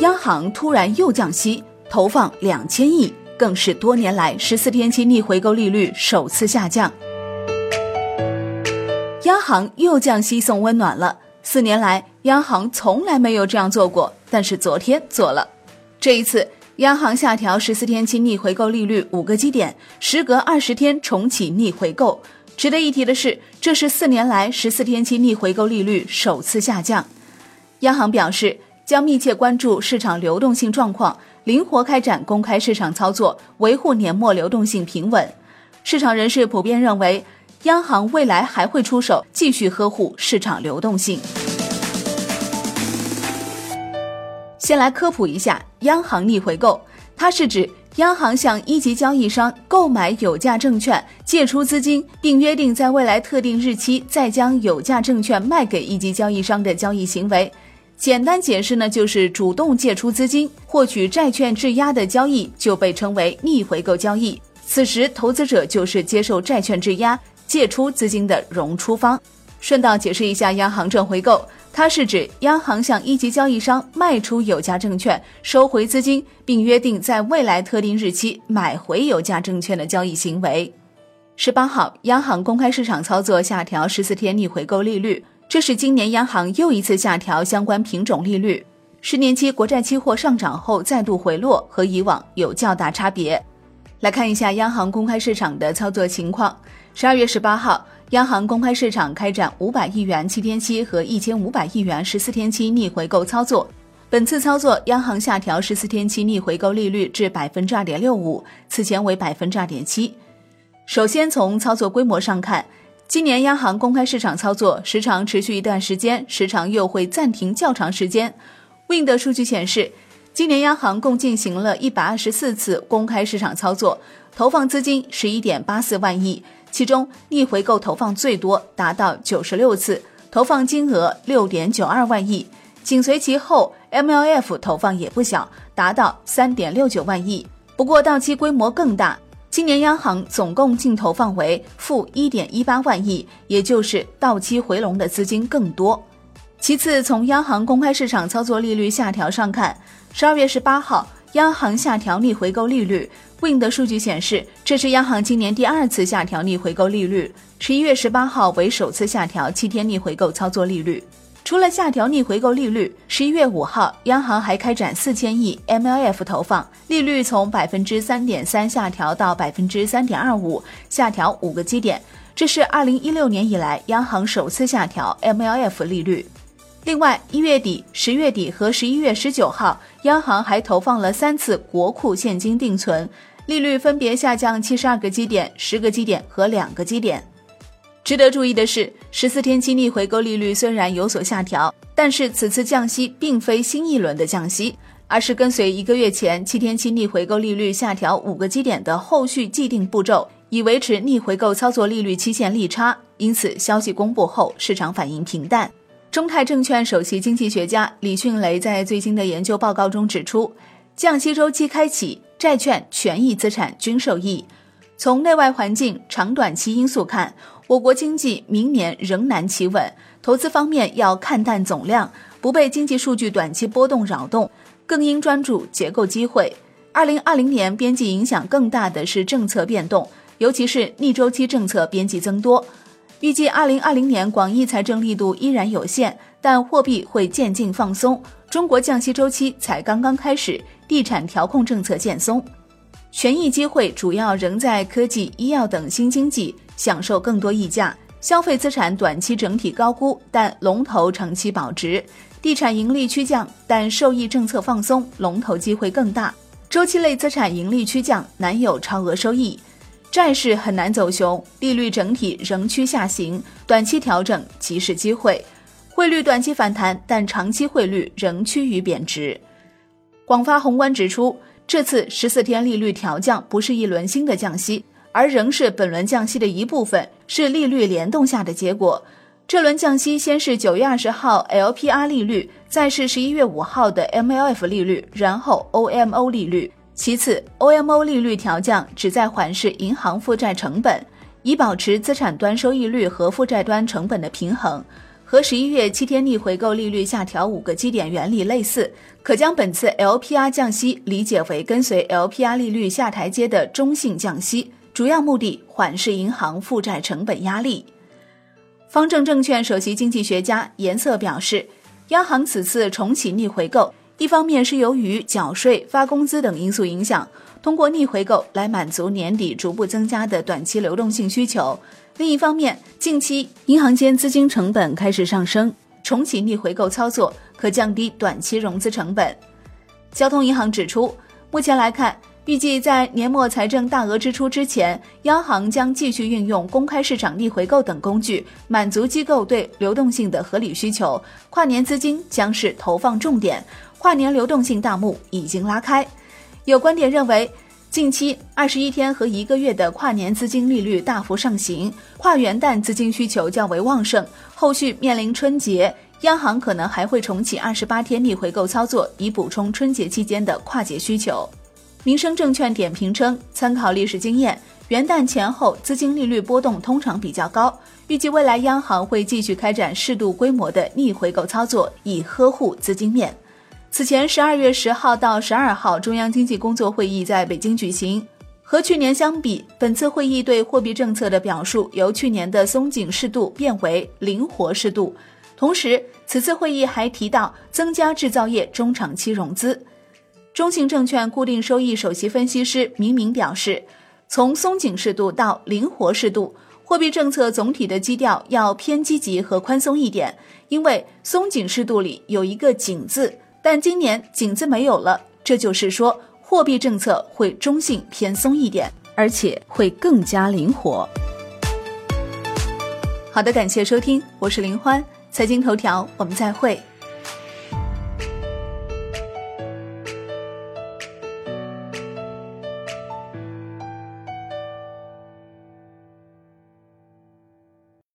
央行突然又降息，投放两千亿，更是多年来十四天期逆回购利率首次下降。央行又降息送温暖了，四年来央行从来没有这样做过，但是昨天做了。这一次，央行下调十四天期逆回购利率五个基点，时隔二十天重启逆回购。值得一提的是，这是四年来十四天期逆回购利率首次下降。央行表示，将密切关注市场流动性状况，灵活开展公开市场操作，维护年末流动性平稳。市场人士普遍认为。央行未来还会出手，继续呵护市场流动性。先来科普一下央行逆回购，它是指央行向一级交易商购买有价证券，借出资金，并约定在未来特定日期再将有价证券卖给一级交易商的交易行为。简单解释呢，就是主动借出资金获取债券质押的交易就被称为逆回购交易。此时投资者就是接受债券质押。借出资金的融出方，顺道解释一下央行正回购，它是指央行向一级交易商卖出有价证券，收回资金，并约定在未来特定日期买回有价证券的交易行为。十八号，央行公开市场操作下调十四天逆回购利率，这是今年央行又一次下调相关品种利率。十年期国债期货上涨后再度回落，和以往有较大差别。来看一下央行公开市场的操作情况。十二月十八号，央行公开市场开展五百亿元七天期和一千五百亿元十四天期逆回购操作。本次操作，央行下调十四天期逆回购利率至百分之二点六五，此前为百分之二点七。首先从操作规模上看，今年央行公开市场操作时长持续一段时间，时长又会暂停较长时间。Wind 数据显示。今年央行共进行了一百二十四次公开市场操作，投放资金十一点八四万亿，其中逆回购投放最多，达到九十六次，投放金额六点九二万亿。紧随其后，MLF 投放也不小，达到三点六九万亿。不过到期规模更大，今年央行总共净投放为负一点一八万亿，也就是到期回笼的资金更多。其次，从央行公开市场操作利率下调上看，十二月十八号，央行下调逆回购利率。Wind 数据显示，这是央行今年第二次下调逆回购利率。十一月十八号为首次下调七天逆回购操作利率。除了下调逆回购利率，十一月五号，央行还开展四千亿 MLF 投放，利率从百分之三点三下调到百分之三点二五，下调五个基点。这是二零一六年以来央行首次下调 MLF 利率。另外，一月底、十月底和十一月十九号，央行还投放了三次国库现金定存，利率分别下降七十二个基点、十个基点和两个基点。值得注意的是，十四天期逆回购利率虽然有所下调，但是此次降息并非新一轮的降息，而是跟随一个月前七天期逆回购利率下调五个基点的后续既定步骤，以维持逆回购操作利率期限利差。因此，消息公布后，市场反应平淡。中泰证券首席经济学家李迅雷在最新的研究报告中指出，降息周期开启，债券、权益资产均受益。从内外环境、长短期因素看，我国经济明年仍难企稳。投资方面要看淡总量，不被经济数据短期波动扰动，更应专注结构机会。二零二零年边际影响更大的是政策变动，尤其是逆周期政策边际增多。预计二零二零年广义财政力度依然有限，但货币会渐进放松。中国降息周期才刚刚开始，地产调控政策渐松，权益机会主要仍在科技、医药等新经济，享受更多溢价。消费资产短期整体高估，但龙头长期保值。地产盈利趋降，但受益政策放松，龙头机会更大。周期类资产盈利趋降，难有超额收益。债市很难走熊，利率整体仍趋下行，短期调整即是机会。汇率短期反弹，但长期汇率仍趋于贬值。广发宏观指出，这次十四天利率调降不是一轮新的降息，而仍是本轮降息的一部分，是利率联动下的结果。这轮降息先是九月二十号 LPR 利率，再是十一月五号的 MLF 利率，然后 OMO 利率。其次，OMO 利率调降旨在缓释银行负债成本，以保持资产端收益率和负债端成本的平衡。和十一月七天逆回购利率下调五个基点原理类似，可将本次 LPR 降息理解为跟随 LPR 利率下台阶的中性降息，主要目的缓释银行负债成本压力。方正证券首席经济学家颜色表示，央行此次重启逆回购，一方面是由于缴税、发工资等因素影响，通过逆回购来满足年底逐步增加的短期流动性需求；另一方面，近期银行间资金成本开始上升，重启逆回购操作可降低短期融资成本。交通银行指出，目前来看。预计在年末财政大额支出之前，央行将继续运用公开市场逆回购等工具，满足机构对流动性的合理需求。跨年资金将是投放重点，跨年流动性大幕已经拉开。有观点认为，近期二十一天和一个月的跨年资金利率大幅上行，跨元旦资金需求较为旺盛。后续面临春节，央行可能还会重启二十八天逆回购操作，以补充春节期间的跨节需求。民生证券点评称，参考历史经验，元旦前后资金利率波动通常比较高，预计未来央行会继续开展适度规模的逆回购操作，以呵护资金面。此前，十二月十号到十二号，中央经济工作会议在北京举行。和去年相比，本次会议对货币政策的表述由去年的松紧适度变为灵活适度。同时，此次会议还提到增加制造业中长期融资。中信证券固定收益首席分析师明明表示，从松紧适度到灵活适度，货币政策总体的基调要偏积极和宽松一点。因为松紧适度里有一个“紧”字，但今年“紧”字没有了，这就是说货币政策会中性偏松一点，而且会更加灵活。好的，感谢收听，我是林欢，财经头条，我们再会。